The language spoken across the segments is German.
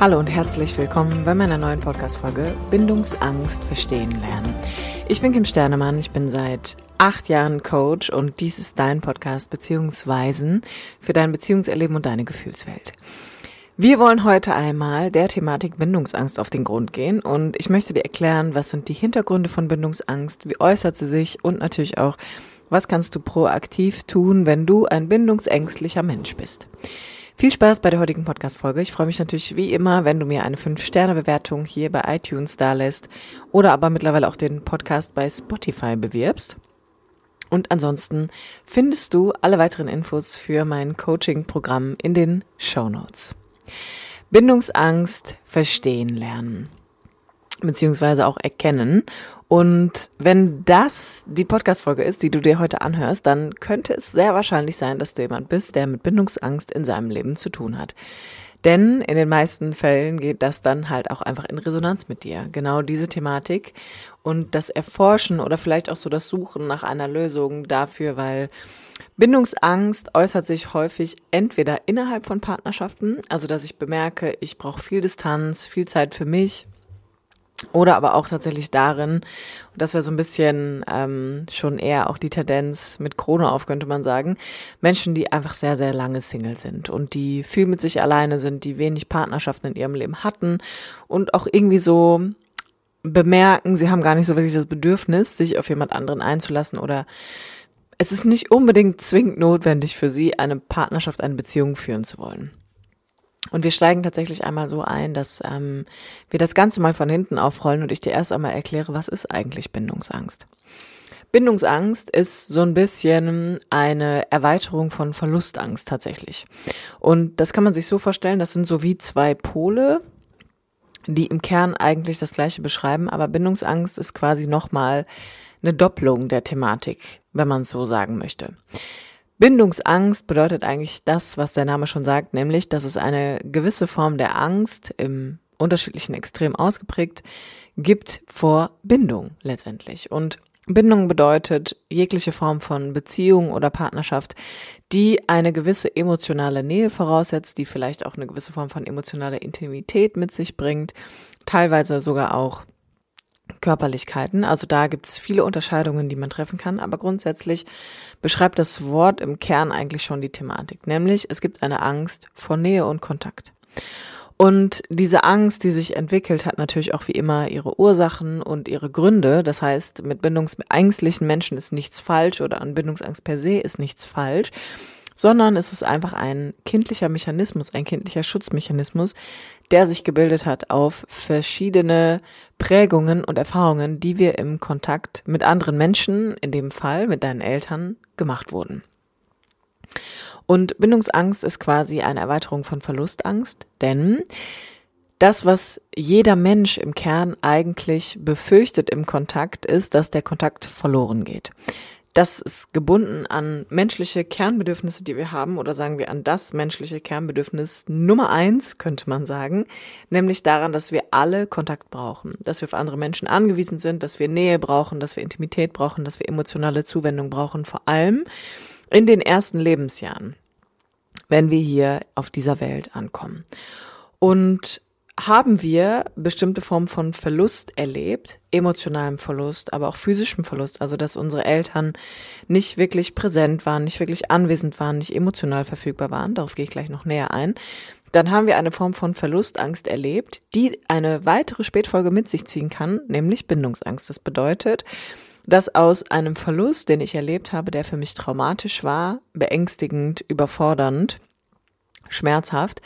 Hallo und herzlich willkommen bei meiner neuen Podcast-Folge Bindungsangst verstehen lernen. Ich bin Kim Sternemann, ich bin seit acht Jahren Coach und dies ist dein Podcast Beziehungsweisen für dein Beziehungserleben und deine Gefühlswelt. Wir wollen heute einmal der Thematik Bindungsangst auf den Grund gehen und ich möchte dir erklären, was sind die Hintergründe von Bindungsangst, wie äußert sie sich und natürlich auch, was kannst du proaktiv tun, wenn du ein bindungsängstlicher Mensch bist. Viel Spaß bei der heutigen Podcast-Folge. Ich freue mich natürlich wie immer, wenn du mir eine 5-Sterne-Bewertung hier bei iTunes da lässt oder aber mittlerweile auch den Podcast bei Spotify bewirbst. Und ansonsten findest du alle weiteren Infos für mein Coaching-Programm in den Show Notes. Bindungsangst verstehen lernen beziehungsweise auch erkennen. Und wenn das die Podcast-Folge ist, die du dir heute anhörst, dann könnte es sehr wahrscheinlich sein, dass du jemand bist, der mit Bindungsangst in seinem Leben zu tun hat. Denn in den meisten Fällen geht das dann halt auch einfach in Resonanz mit dir. Genau diese Thematik und das Erforschen oder vielleicht auch so das Suchen nach einer Lösung dafür, weil Bindungsangst äußert sich häufig entweder innerhalb von Partnerschaften, also dass ich bemerke, ich brauche viel Distanz, viel Zeit für mich, oder aber auch tatsächlich darin, und das wäre so ein bisschen ähm, schon eher auch die Tendenz mit Krone auf, könnte man sagen, Menschen, die einfach sehr, sehr lange Single sind und die viel mit sich alleine sind, die wenig Partnerschaften in ihrem Leben hatten und auch irgendwie so bemerken, sie haben gar nicht so wirklich das Bedürfnis, sich auf jemand anderen einzulassen oder es ist nicht unbedingt zwingend notwendig für sie, eine Partnerschaft, eine Beziehung führen zu wollen. Und wir steigen tatsächlich einmal so ein, dass ähm, wir das Ganze mal von hinten aufrollen und ich dir erst einmal erkläre, was ist eigentlich Bindungsangst. Bindungsangst ist so ein bisschen eine Erweiterung von Verlustangst tatsächlich. Und das kann man sich so vorstellen, das sind so wie zwei Pole, die im Kern eigentlich das gleiche beschreiben, aber Bindungsangst ist quasi nochmal eine Doppelung der Thematik, wenn man es so sagen möchte. Bindungsangst bedeutet eigentlich das, was der Name schon sagt, nämlich, dass es eine gewisse Form der Angst im unterschiedlichen Extrem ausgeprägt gibt vor Bindung letztendlich. Und Bindung bedeutet jegliche Form von Beziehung oder Partnerschaft, die eine gewisse emotionale Nähe voraussetzt, die vielleicht auch eine gewisse Form von emotionaler Intimität mit sich bringt, teilweise sogar auch Körperlichkeiten. Also da gibt es viele Unterscheidungen, die man treffen kann, aber grundsätzlich beschreibt das Wort im Kern eigentlich schon die Thematik, nämlich es gibt eine Angst vor Nähe und Kontakt. Und diese Angst, die sich entwickelt, hat natürlich auch wie immer ihre Ursachen und ihre Gründe. Das heißt, mit bindungsängstlichen Menschen ist nichts falsch oder an Bindungsangst per se ist nichts falsch sondern es ist einfach ein kindlicher Mechanismus, ein kindlicher Schutzmechanismus, der sich gebildet hat auf verschiedene Prägungen und Erfahrungen, die wir im Kontakt mit anderen Menschen, in dem Fall mit deinen Eltern, gemacht wurden. Und Bindungsangst ist quasi eine Erweiterung von Verlustangst, denn das, was jeder Mensch im Kern eigentlich befürchtet im Kontakt, ist, dass der Kontakt verloren geht. Das ist gebunden an menschliche Kernbedürfnisse, die wir haben, oder sagen wir an das menschliche Kernbedürfnis Nummer eins, könnte man sagen, nämlich daran, dass wir alle Kontakt brauchen, dass wir auf andere Menschen angewiesen sind, dass wir Nähe brauchen, dass wir Intimität brauchen, dass wir emotionale Zuwendung brauchen, vor allem in den ersten Lebensjahren, wenn wir hier auf dieser Welt ankommen. Und haben wir bestimmte Formen von Verlust erlebt, emotionalem Verlust, aber auch physischem Verlust, also dass unsere Eltern nicht wirklich präsent waren, nicht wirklich anwesend waren, nicht emotional verfügbar waren, darauf gehe ich gleich noch näher ein, dann haben wir eine Form von Verlustangst erlebt, die eine weitere Spätfolge mit sich ziehen kann, nämlich Bindungsangst. Das bedeutet, dass aus einem Verlust, den ich erlebt habe, der für mich traumatisch war, beängstigend, überfordernd, schmerzhaft,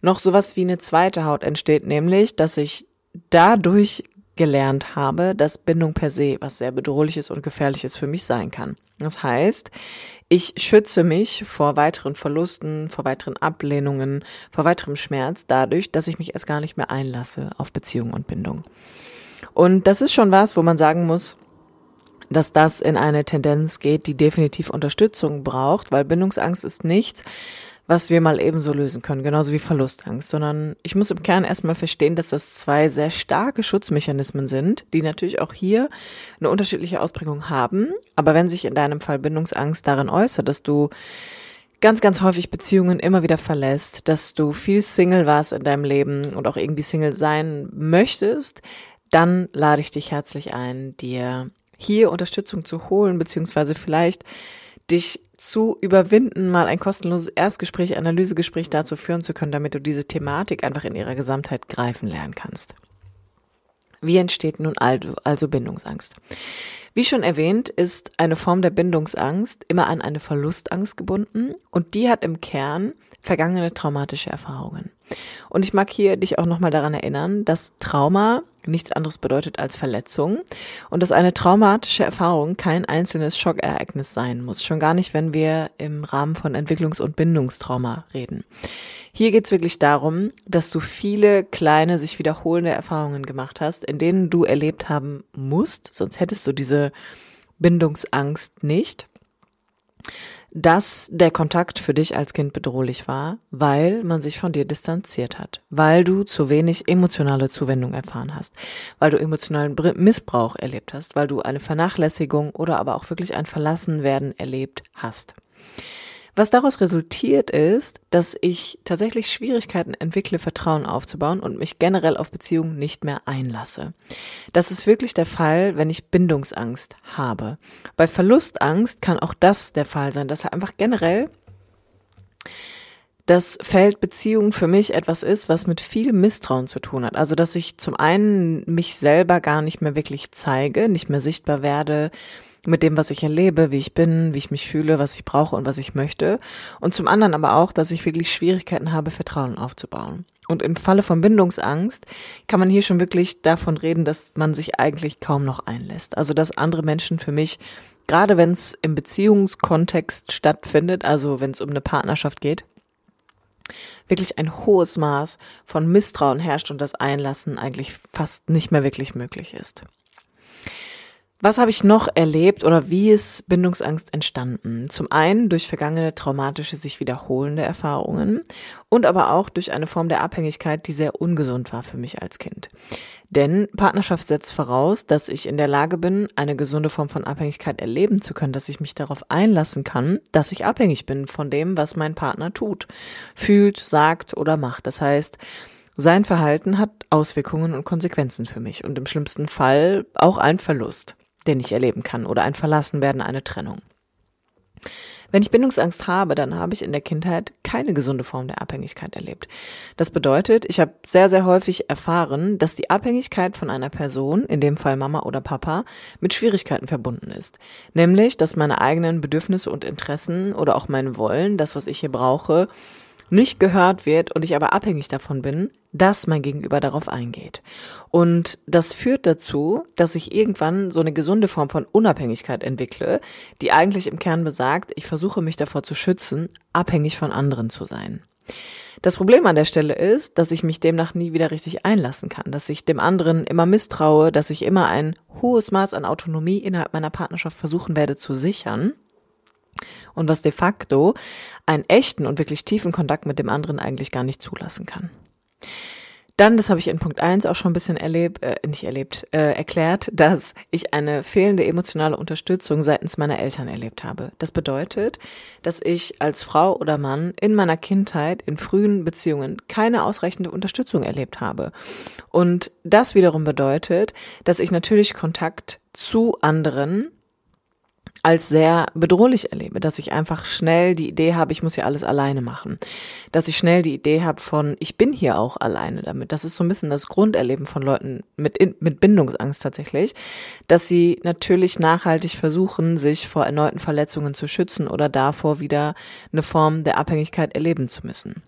noch sowas wie eine zweite Haut entsteht, nämlich, dass ich dadurch gelernt habe, dass Bindung per se was sehr bedrohliches und gefährliches für mich sein kann. Das heißt, ich schütze mich vor weiteren Verlusten, vor weiteren Ablehnungen, vor weiterem Schmerz dadurch, dass ich mich erst gar nicht mehr einlasse auf Beziehung und Bindung. Und das ist schon was, wo man sagen muss, dass das in eine Tendenz geht, die definitiv Unterstützung braucht, weil Bindungsangst ist nichts, was wir mal ebenso lösen können, genauso wie Verlustangst, sondern ich muss im Kern erstmal verstehen, dass das zwei sehr starke Schutzmechanismen sind, die natürlich auch hier eine unterschiedliche Ausprägung haben. Aber wenn sich in deinem Fall Bindungsangst darin äußert, dass du ganz, ganz häufig Beziehungen immer wieder verlässt, dass du viel Single warst in deinem Leben und auch irgendwie Single sein möchtest, dann lade ich dich herzlich ein, dir hier Unterstützung zu holen, beziehungsweise vielleicht dich zu überwinden, mal ein kostenloses Erstgespräch, Analysegespräch dazu führen zu können, damit du diese Thematik einfach in ihrer Gesamtheit greifen lernen kannst. Wie entsteht nun also Bindungsangst? Wie schon erwähnt, ist eine Form der Bindungsangst immer an eine Verlustangst gebunden und die hat im Kern vergangene traumatische Erfahrungen. Und ich mag hier dich auch nochmal daran erinnern, dass Trauma nichts anderes bedeutet als Verletzung und dass eine traumatische Erfahrung kein einzelnes Schockereignis sein muss, schon gar nicht, wenn wir im Rahmen von Entwicklungs- und Bindungstrauma reden. Hier geht's wirklich darum, dass du viele kleine, sich wiederholende Erfahrungen gemacht hast, in denen du erlebt haben musst, sonst hättest du diese Bindungsangst nicht dass der Kontakt für dich als Kind bedrohlich war, weil man sich von dir distanziert hat, weil du zu wenig emotionale Zuwendung erfahren hast, weil du emotionalen Missbrauch erlebt hast, weil du eine Vernachlässigung oder aber auch wirklich ein Verlassenwerden erlebt hast. Was daraus resultiert ist, dass ich tatsächlich Schwierigkeiten entwickle, Vertrauen aufzubauen und mich generell auf Beziehungen nicht mehr einlasse. Das ist wirklich der Fall, wenn ich Bindungsangst habe. Bei Verlustangst kann auch das der Fall sein, dass einfach generell das Feld Beziehung für mich etwas ist, was mit viel Misstrauen zu tun hat. Also, dass ich zum einen mich selber gar nicht mehr wirklich zeige, nicht mehr sichtbar werde, mit dem, was ich erlebe, wie ich bin, wie ich mich fühle, was ich brauche und was ich möchte. Und zum anderen aber auch, dass ich wirklich Schwierigkeiten habe, Vertrauen aufzubauen. Und im Falle von Bindungsangst kann man hier schon wirklich davon reden, dass man sich eigentlich kaum noch einlässt. Also dass andere Menschen für mich, gerade wenn es im Beziehungskontext stattfindet, also wenn es um eine Partnerschaft geht, wirklich ein hohes Maß von Misstrauen herrscht und das Einlassen eigentlich fast nicht mehr wirklich möglich ist. Was habe ich noch erlebt oder wie ist Bindungsangst entstanden? Zum einen durch vergangene traumatische, sich wiederholende Erfahrungen und aber auch durch eine Form der Abhängigkeit, die sehr ungesund war für mich als Kind. Denn Partnerschaft setzt voraus, dass ich in der Lage bin, eine gesunde Form von Abhängigkeit erleben zu können, dass ich mich darauf einlassen kann, dass ich abhängig bin von dem, was mein Partner tut, fühlt, sagt oder macht. Das heißt, sein Verhalten hat Auswirkungen und Konsequenzen für mich und im schlimmsten Fall auch ein Verlust den ich erleben kann oder ein Verlassenwerden, eine Trennung. Wenn ich Bindungsangst habe, dann habe ich in der Kindheit keine gesunde Form der Abhängigkeit erlebt. Das bedeutet, ich habe sehr, sehr häufig erfahren, dass die Abhängigkeit von einer Person, in dem Fall Mama oder Papa, mit Schwierigkeiten verbunden ist. Nämlich, dass meine eigenen Bedürfnisse und Interessen oder auch mein Wollen, das, was ich hier brauche, nicht gehört wird und ich aber abhängig davon bin, dass mein Gegenüber darauf eingeht. Und das führt dazu, dass ich irgendwann so eine gesunde Form von Unabhängigkeit entwickle, die eigentlich im Kern besagt, ich versuche mich davor zu schützen, abhängig von anderen zu sein. Das Problem an der Stelle ist, dass ich mich demnach nie wieder richtig einlassen kann, dass ich dem anderen immer misstraue, dass ich immer ein hohes Maß an Autonomie innerhalb meiner Partnerschaft versuchen werde zu sichern und was de facto einen echten und wirklich tiefen Kontakt mit dem anderen eigentlich gar nicht zulassen kann. Dann, das habe ich in Punkt 1 auch schon ein bisschen erlebt, äh, nicht erlebt, äh, erklärt, dass ich eine fehlende emotionale Unterstützung seitens meiner Eltern erlebt habe. Das bedeutet, dass ich als Frau oder Mann in meiner Kindheit, in frühen Beziehungen keine ausreichende Unterstützung erlebt habe. Und das wiederum bedeutet, dass ich natürlich Kontakt zu anderen als sehr bedrohlich erlebe, dass ich einfach schnell die Idee habe, ich muss ja alles alleine machen. Dass ich schnell die Idee habe von, ich bin hier auch alleine damit. Das ist so ein bisschen das Grunderleben von Leuten mit, mit Bindungsangst tatsächlich, dass sie natürlich nachhaltig versuchen, sich vor erneuten Verletzungen zu schützen oder davor wieder eine Form der Abhängigkeit erleben zu müssen.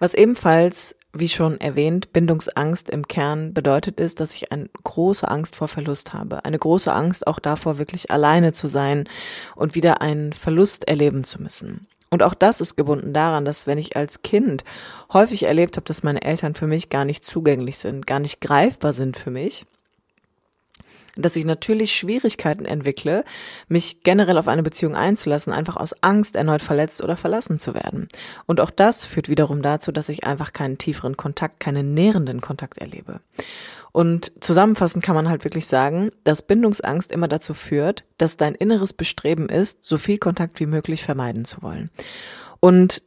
Was ebenfalls, wie schon erwähnt, Bindungsangst im Kern bedeutet ist, dass ich eine große Angst vor Verlust habe. Eine große Angst auch davor, wirklich alleine zu sein und wieder einen Verlust erleben zu müssen. Und auch das ist gebunden daran, dass wenn ich als Kind häufig erlebt habe, dass meine Eltern für mich gar nicht zugänglich sind, gar nicht greifbar sind für mich, dass ich natürlich Schwierigkeiten entwickle, mich generell auf eine Beziehung einzulassen, einfach aus Angst, erneut verletzt oder verlassen zu werden. Und auch das führt wiederum dazu, dass ich einfach keinen tieferen Kontakt, keinen nährenden Kontakt erlebe. Und zusammenfassend kann man halt wirklich sagen, dass Bindungsangst immer dazu führt, dass dein inneres Bestreben ist, so viel Kontakt wie möglich vermeiden zu wollen. Und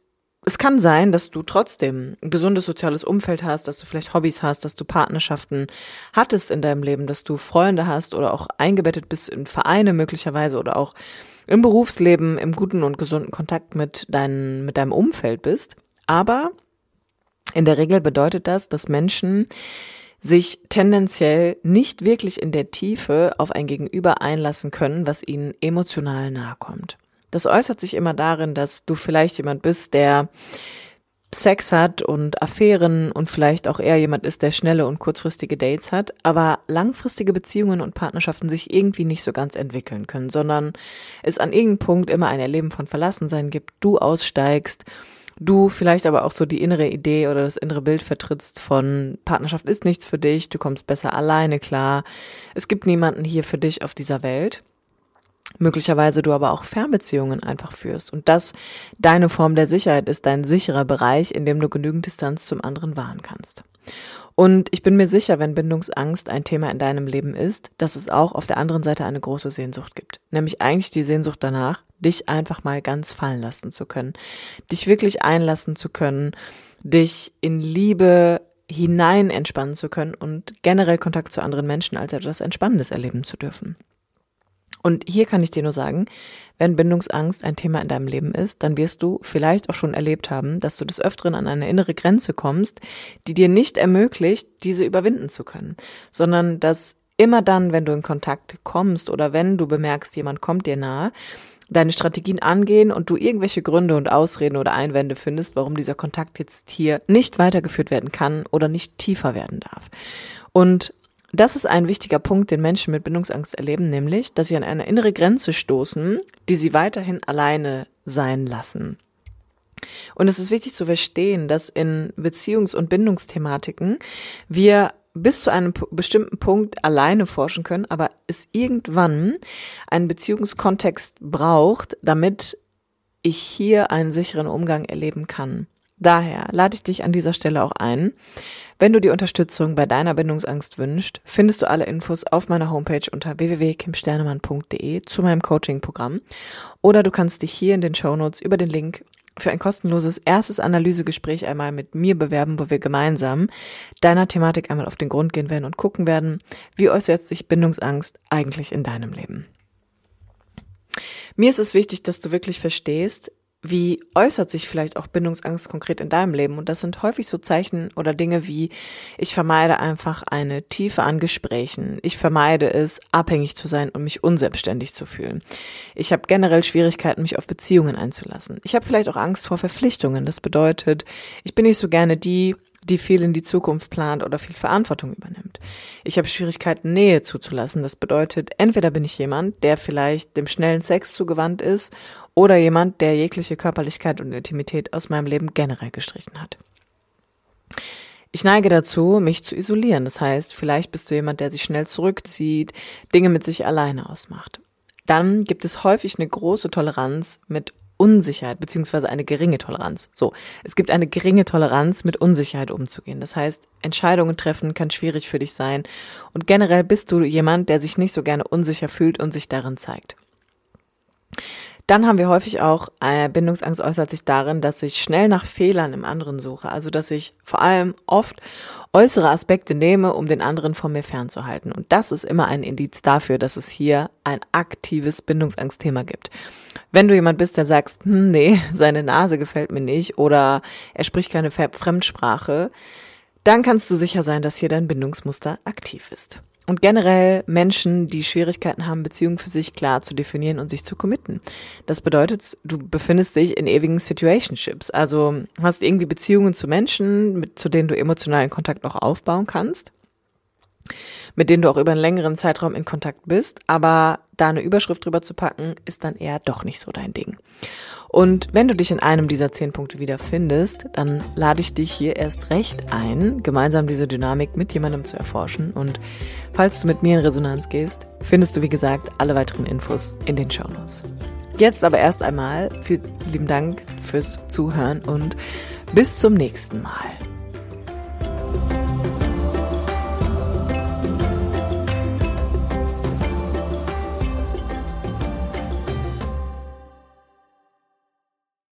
es kann sein, dass du trotzdem ein gesundes soziales Umfeld hast, dass du vielleicht Hobbys hast, dass du Partnerschaften hattest in deinem Leben, dass du Freunde hast oder auch eingebettet bist in Vereine möglicherweise oder auch im Berufsleben im guten und gesunden Kontakt mit, dein, mit deinem Umfeld bist. Aber in der Regel bedeutet das, dass Menschen sich tendenziell nicht wirklich in der Tiefe auf ein Gegenüber einlassen können, was ihnen emotional nahe kommt. Das äußert sich immer darin, dass du vielleicht jemand bist, der Sex hat und Affären und vielleicht auch eher jemand ist, der schnelle und kurzfristige Dates hat, aber langfristige Beziehungen und Partnerschaften sich irgendwie nicht so ganz entwickeln können, sondern es an irgendeinem Punkt immer ein Erleben von Verlassensein gibt, du aussteigst du vielleicht aber auch so die innere Idee oder das innere Bild vertrittst von Partnerschaft ist nichts für dich, du kommst besser alleine klar, es gibt niemanden hier für dich auf dieser Welt. Möglicherweise du aber auch Fernbeziehungen einfach führst und das deine Form der Sicherheit ist, dein sicherer Bereich, in dem du genügend Distanz zum anderen wahren kannst. Und ich bin mir sicher, wenn Bindungsangst ein Thema in deinem Leben ist, dass es auch auf der anderen Seite eine große Sehnsucht gibt. Nämlich eigentlich die Sehnsucht danach, dich einfach mal ganz fallen lassen zu können. Dich wirklich einlassen zu können, dich in Liebe hinein entspannen zu können und generell Kontakt zu anderen Menschen als etwas Entspannendes erleben zu dürfen. Und hier kann ich dir nur sagen, wenn Bindungsangst ein Thema in deinem Leben ist, dann wirst du vielleicht auch schon erlebt haben, dass du des Öfteren an eine innere Grenze kommst, die dir nicht ermöglicht, diese überwinden zu können, sondern dass immer dann, wenn du in Kontakt kommst oder wenn du bemerkst, jemand kommt dir nahe, deine Strategien angehen und du irgendwelche Gründe und Ausreden oder Einwände findest, warum dieser Kontakt jetzt hier nicht weitergeführt werden kann oder nicht tiefer werden darf. Und das ist ein wichtiger Punkt, den Menschen mit Bindungsangst erleben, nämlich, dass sie an eine innere Grenze stoßen, die sie weiterhin alleine sein lassen. Und es ist wichtig zu verstehen, dass in Beziehungs- und Bindungsthematiken wir bis zu einem bestimmten Punkt alleine forschen können, aber es irgendwann einen Beziehungskontext braucht, damit ich hier einen sicheren Umgang erleben kann. Daher lade ich dich an dieser Stelle auch ein. Wenn du die Unterstützung bei deiner Bindungsangst wünschst, findest du alle Infos auf meiner Homepage unter www.kimsternemann.de zu meinem Coaching-Programm. Oder du kannst dich hier in den Shownotes über den Link für ein kostenloses erstes Analysegespräch einmal mit mir bewerben, wo wir gemeinsam deiner Thematik einmal auf den Grund gehen werden und gucken werden, wie äußert sich Bindungsangst eigentlich in deinem Leben. Mir ist es wichtig, dass du wirklich verstehst, wie äußert sich vielleicht auch Bindungsangst konkret in deinem Leben? Und das sind häufig so Zeichen oder Dinge wie, ich vermeide einfach eine Tiefe an Gesprächen. Ich vermeide es, abhängig zu sein und mich unselbstständig zu fühlen. Ich habe generell Schwierigkeiten, mich auf Beziehungen einzulassen. Ich habe vielleicht auch Angst vor Verpflichtungen. Das bedeutet, ich bin nicht so gerne die, die viel in die Zukunft plant oder viel Verantwortung übernimmt. Ich habe Schwierigkeiten, Nähe zuzulassen. Das bedeutet, entweder bin ich jemand, der vielleicht dem schnellen Sex zugewandt ist, oder jemand, der jegliche Körperlichkeit und Intimität aus meinem Leben generell gestrichen hat. Ich neige dazu, mich zu isolieren. Das heißt, vielleicht bist du jemand, der sich schnell zurückzieht, Dinge mit sich alleine ausmacht. Dann gibt es häufig eine große Toleranz mit Unsicherheit, beziehungsweise eine geringe Toleranz. So, es gibt eine geringe Toleranz, mit Unsicherheit umzugehen. Das heißt, Entscheidungen treffen kann schwierig für dich sein. Und generell bist du jemand, der sich nicht so gerne unsicher fühlt und sich darin zeigt. Dann haben wir häufig auch, äh, Bindungsangst äußert sich darin, dass ich schnell nach Fehlern im anderen suche. Also, dass ich vor allem oft äußere Aspekte nehme, um den anderen von mir fernzuhalten. Und das ist immer ein Indiz dafür, dass es hier ein aktives Bindungsangstthema gibt. Wenn du jemand bist, der sagst, hm, nee, seine Nase gefällt mir nicht oder er spricht keine Fremdsprache, dann kannst du sicher sein, dass hier dein Bindungsmuster aktiv ist. Und generell Menschen, die Schwierigkeiten haben, Beziehungen für sich klar zu definieren und sich zu committen. Das bedeutet, du befindest dich in ewigen Situationships. Also hast irgendwie Beziehungen zu Menschen, mit, zu denen du emotionalen Kontakt noch aufbauen kannst, mit denen du auch über einen längeren Zeitraum in Kontakt bist, aber da eine Überschrift drüber zu packen, ist dann eher doch nicht so dein Ding. Und wenn du dich in einem dieser zehn Punkte wiederfindest, dann lade ich dich hier erst recht ein, gemeinsam diese Dynamik mit jemandem zu erforschen. Und falls du mit mir in Resonanz gehst, findest du, wie gesagt, alle weiteren Infos in den Shownotes. Jetzt aber erst einmal vielen lieben Dank fürs Zuhören und bis zum nächsten Mal.